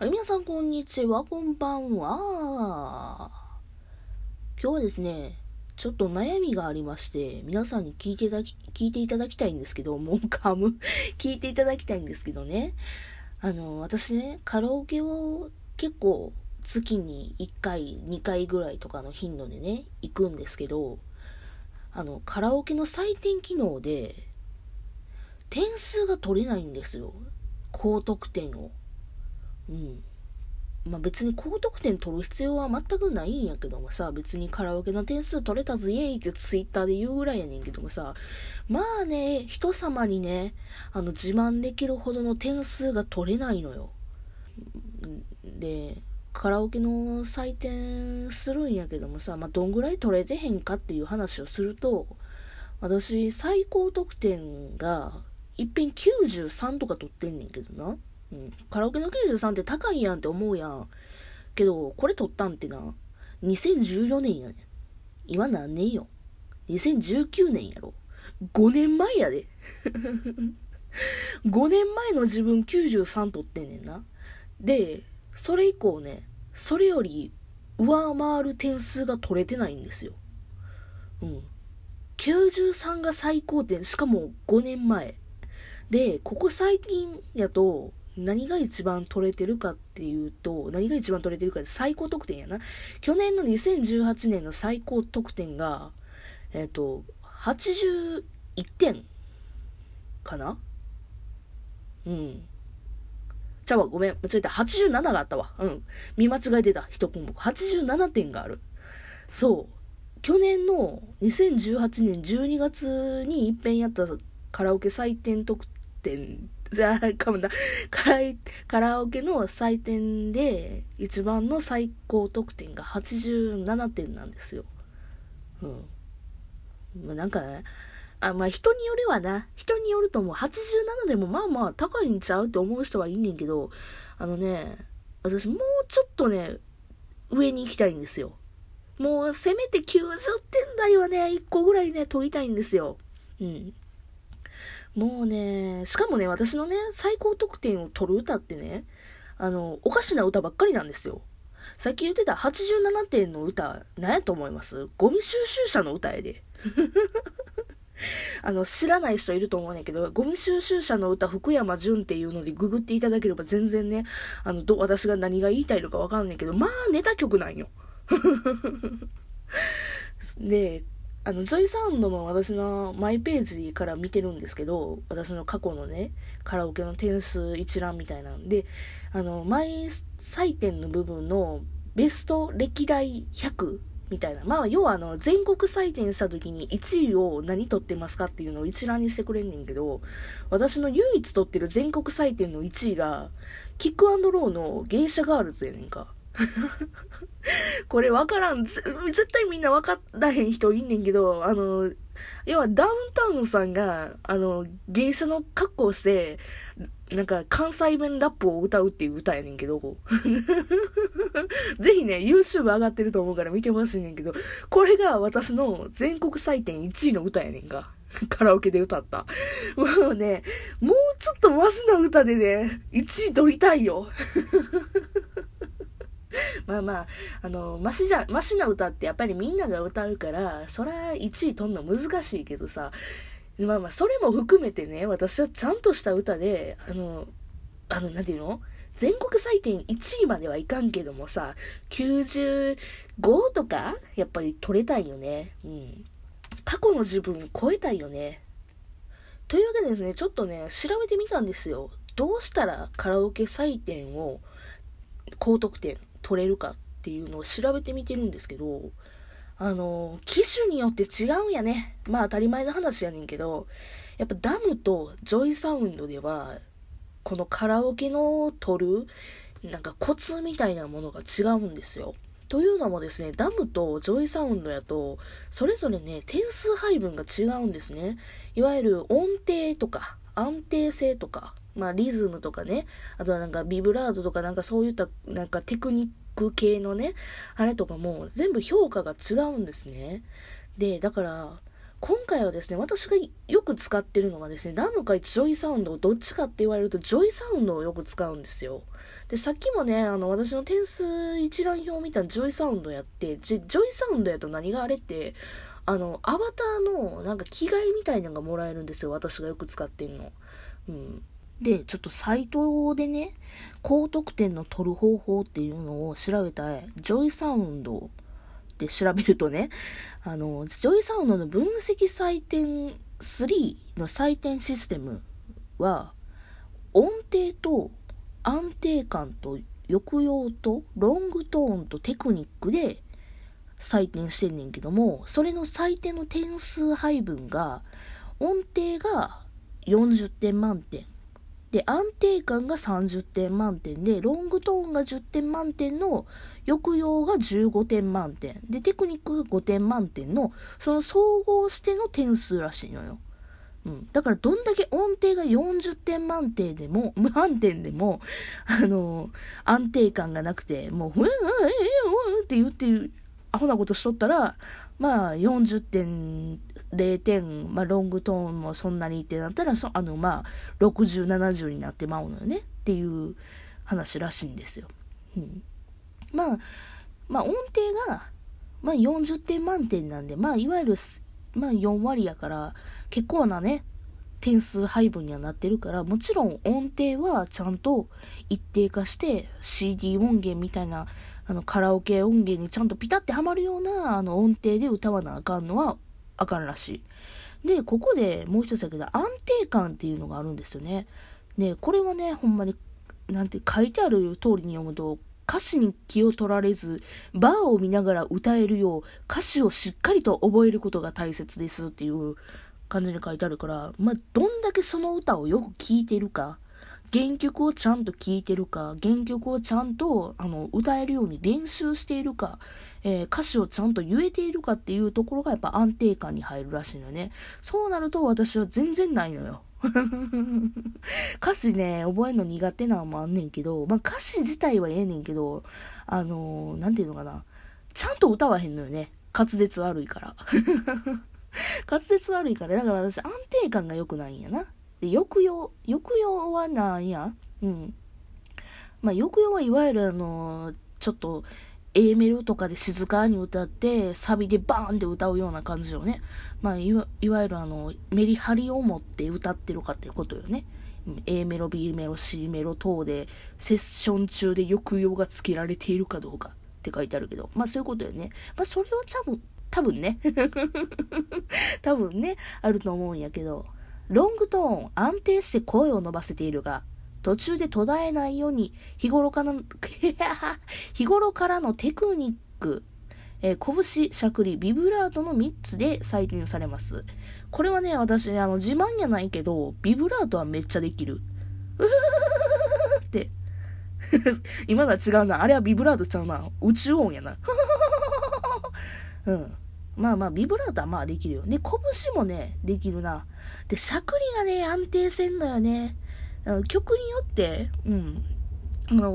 はい、皆さんこんにちは、こんばんは。今日はですね、ちょっと悩みがありまして、皆さんに聞いていただき、聞いていただきたいんですけど、もう噛む 聞いていただきたいんですけどね。あの、私ね、カラオケを結構月に1回、2回ぐらいとかの頻度でね、行くんですけど、あの、カラオケの採点機能で、点数が取れないんですよ。高得点を。うん。まあ別に高得点取る必要は全くないんやけどもさ、別にカラオケの点数取れたぞイエイってツイッターで言うぐらいやねんけどもさ、まあね、人様にね、あの自慢できるほどの点数が取れないのよ。で、カラオケの採点するんやけどもさ、まあ、どんぐらい取れてへんかっていう話をすると、私、最高得点が、いっぺん93とか取ってんねんけどな。うん。カラオケの93って高いやんって思うやん。けど、これ撮ったんってな、2014年やねん。今何年よ。2019年やろ。5年前やで。5年前の自分93取ってんねんな。で、それ以降ね、それより上回る点数が取れてないんですよ。うん。93が最高点、しかも5年前。で、ここ最近やと、何が一番取れてるかっていうと、何が一番取れてるかって最高得点やな。去年の2018年の最高得点が、えっ、ー、と、81点かな？うん。ちゃうわ、ごめん。間違えた。87があったわ。うん。見間違えてた。一項目。87点がある。そう。去年の2018年12月に一遍やったカラオケ採点得点、かもな。カラカラオケの採点で、一番の最高得点が87点なんですよ。うん。まあ、なんかね、あ、まあ人によるわな。人によると思う。87でもまあまあ高いんちゃうって思う人はいんねんけど、あのね、私もうちょっとね、上に行きたいんですよ。もうせめて90点台はね、1個ぐらいね、取りたいんですよ。うん。もうね、しかもね、私のね、最高得点を取る歌ってね、あの、おかしな歌ばっかりなんですよ。さっき言ってた87点の歌、何やと思います？ゴミ収集車の歌やで。あの、知らない人いると思うねんけど、ゴミ収集車の歌、福山潤っていうのでググっていただければ全然ね、あの、ど、私が何が言いたいのかわかんないけど、まあ、ネタ曲なんよ。で、あの、ジョイサウンドの私のマイページから見てるんですけど、私の過去のね、カラオケの点数一覧みたいなんで、あの、マイ採点の部分のベスト歴代100みたいな。まあ、要はあの、全国採点した時に1位を何取ってますかっていうのを一覧にしてくれんねんけど、私の唯一取ってる全国採点の1位が、キックローの芸者ガールズやねんか。これわからん。絶対みんなわからへん人いんねんけど、あの、要はダウンタウンさんが、あの、芸者の格好をして、なんか関西弁ラップを歌うっていう歌やねんけど、ぜひね、YouTube 上がってると思うから見てほしいねんけど、これが私の全国採点1位の歌やねんか。カラオケで歌った。もうね、もうちょっとマシな歌でね、1位取りたいよ。まあまあ、あの、マシじゃ、マシな歌ってやっぱりみんなが歌うから、そら1位取んの難しいけどさ、まあまあ、それも含めてね、私はちゃんとした歌で、あの、あの、なんていうの？全国採点1位まではいかんけどもさ、95とか、やっぱり取れたいよね。うん。過去の自分超えたいよね。というわけでですね、ちょっとね、調べてみたんですよ。どうしたらカラオケ採点を高得点取れるかっていうのを調べてみてるんですけど、あの、機種によって違うんやね。まあ当たり前の話やねんけど、やっぱダムとジョイサウンドでは、このカラオケの取る、なんかコツみたいなものが違うんですよ。というのもですね、ダムとジョイサウンドやと、それぞれね、点数配分が違うんですね。いわゆる音程とか、安定性とか、まあリズムとかね、あとはなんかビブラートとかなんかそういったなんかテクニック系のね、あれとかも全部評価が違うんですね。で、だから、今回はですね、私がよく使ってるのがですね、ダムかジョイサウンドを、どっちかって言われると、ジョイサウンドをよく使うんですよ。で、さっきもね、あの、私の点数一覧表を見たらジョイサウンドやって、ジョイサウンドやと何があれって、あの、アバターのなんか着替えみたいなのがもらえるんですよ。私がよく使ってんの。うん。で、ちょっとサイトでね、高得点の取る方法っていうのを調べたい、ジョイサウンドって調べるとね、あの、ジョイサウンドの分析採点3の採点システムは、音程と安定感と抑揚とロングトーンとテクニックで採点してんねんけども、それの採点の点数配分が、音程が40点満点。で、安定感が30点満点で、ロングトーンが10点満点の、抑揚が15点満点。で、テクニックが5点満点の、その総合しての点数らしいのよ。うん。だから、どんだけ音程が40点満点でも、満点でも、あのー、安定感がなくて、もう、ふん、うん、うん、うんって言ってる、アホなことしとったら、まあ、40点、0点、まあ、ロングトーンもそんなにってなったら、そあの、まあ、60、70になってまうのよねっていう話らしいんですよ。うん。まあ、まあ、音程が、まあ、40点満点なんで、まあ、いわゆる、まあ、4割やから、結構なね、点数配分にはなってるから、もちろん音程はちゃんと一定化して CD 音源みたいなあのカラオケ音源にちゃんとピタってはまるようなあの音程で歌わなあかんのはあかんらしい。で、ここでもう一つだけど安定感っていうのがあるんですよね。ね、これはね、ほんまに、なんて書いてある通りに読むと、歌詞に気を取られず、バーを見ながら歌えるよう、歌詞をしっかりと覚えることが大切ですっていう感じに書いてあるから、まあ、どんだけその歌をよく聴いてるか、原曲をちゃんと聴いてるか、原曲をちゃんとあの歌えるように練習しているか、えー、歌詞をちゃんと言えているかっていうところがやっぱ安定感に入るらしいのよね。そうなると私は全然ないのよ。歌詞ね、覚えるの苦手なのもあんねんけど、まあ歌詞自体はええねんけど、あのー、なんていうのかな。ちゃんと歌わへんのよね。滑舌悪いから。滑舌悪いから、だから私安定感が良くないんやな。で、抑揚、抑揚はなんや？うん。まあ、抑揚はいわゆるあの、ちょっと、A メロとかで静かに歌って、サビでバーンって歌うような感じよね。まあ、いわゆるあの、メリハリを持って歌ってるかってことよね。A メロ、B メロ、C メロ等で、セッション中で抑揚がつけられているかどうかって書いてあるけど、まあそういうことよね。まあそれを多分、多分ね。多分ね、あると思うんやけど、ロングトーン、安定して声を伸ばせているが、途中で途絶えないように、日頃からの、日頃からのテクニック、えー、拳、しゃくり、ビブラートの3つで採点されます。これはね、私ね、あの、自慢じゃないけど、ビブラートはめっちゃできる。うーって。今のは違うな。あれはビブラートちゃうな。宇宙音やな。うん。まあまあ、ビブラートはまあできるよ。で、拳もね、できるな。で、しゃくりがね、安定せんのよね。曲によって、うん。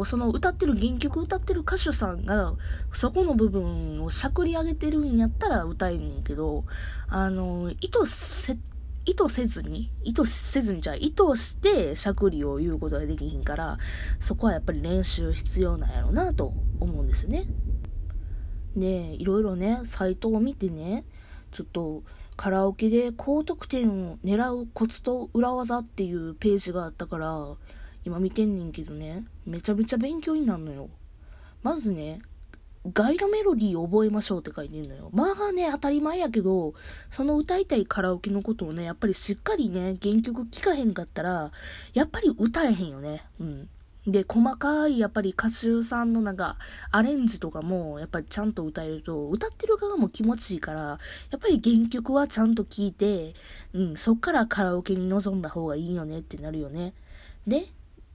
その歌ってる原曲歌ってる歌手さんがそこの部分をしゃくり上げてるんやったら歌えんねんけどあの意図せ意図せずに意図せずにじゃあ意図してしゃくりを言うことができひんからそこはやっぱり練習必要なんやろうなと思うんですよねでいろいろねサイトを見てねちょっとカラオケで高得点を狙うコツと裏技っていうページがあったから、今見てんねんけどね、めちゃめちゃ勉強になるのよ。まずね、ガイドメロディー覚えましょうって書いてんのよ。まあね、当たり前やけど、その歌いたいカラオケのことをね、やっぱりしっかりね、原曲聴かへんかったら、やっぱり歌えへんよね。うん。で、細かいやっぱり歌手さんのなんかアレンジとかもやっぱりちゃんと歌えると歌ってる側も気持ちいいからやっぱり原曲はちゃんと聴いて、うん、そっからカラオケに臨んだ方がいいよねってなるよね。で、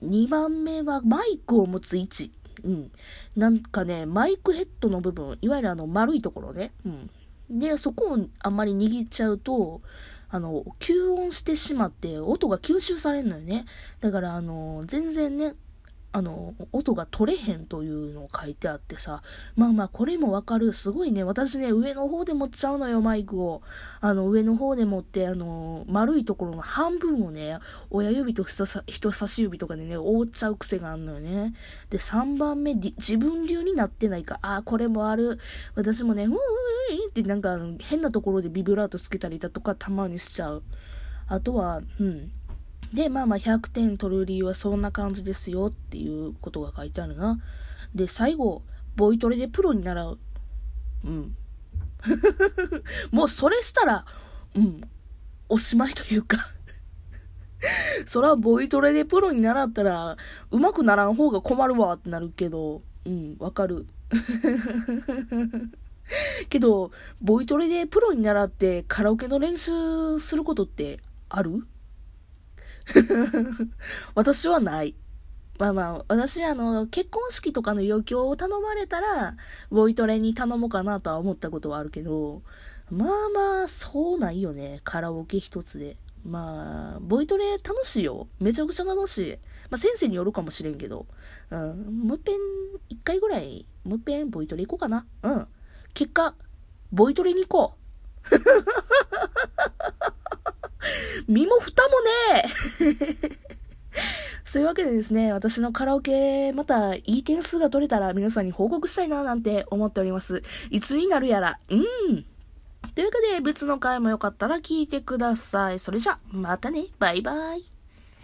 2番目はマイクを持つ位置。うん。なんかね、マイクヘッドの部分、いわゆるあの丸いところね。うん。で、そこをあんまり握っちゃうと、あの、吸音してしまって音が吸収されるのよね。だからあの、全然ね、あの、音が取れへんというのを書いてあってさ、まあまあこれもわかる。すごいね、私ね、上の方で持っちゃうのよ、マイクを。あの、上の方で持って、あの、丸いところの半分をね、親指と人差し指とかでね、覆っちゃう癖があるのよね。で、3番目、自分流になってないか。ああ、これもある。私もね、うーんってなんか変なところでビブラートつけたりだとかたまにしちゃう。あとは、うん。で、まあまあ100点取る理由はそんな感じですよっていうことが書いてあるな。で、最後、ボイトレでプロに習う。うん。もうそれしたら、うん、おしまいというか そらボイトレでプロに習ったら、上手くならん方が困るわってなるけど、うん、わかる。けど、ボイトレでプロに習ってカラオケの練習することってある？私はない。まあまあ、私、あの、結婚式とかの余興を頼まれたら、ボイトレに頼もうかなとは思ったことはあるけど、まあまあ、そうないよね。カラオケ一つで。まあ、ボイトレ楽しいよ。めちゃくちゃ楽しい。まあ、先生によるかもしれんけど。うん、もう一遍、一回ぐらい、もう一遍ボイトレ行こうかな。うん。結果、ボイトレに行こう。身も蓋もねえ そういうわけでですね、私のカラオケ、またいい点数が取れたら皆さんに報告したいななんて思っております。いつになるやら、うん。というわけで別の回もよかったら聞いてください。それじゃ、またね。バイバイ。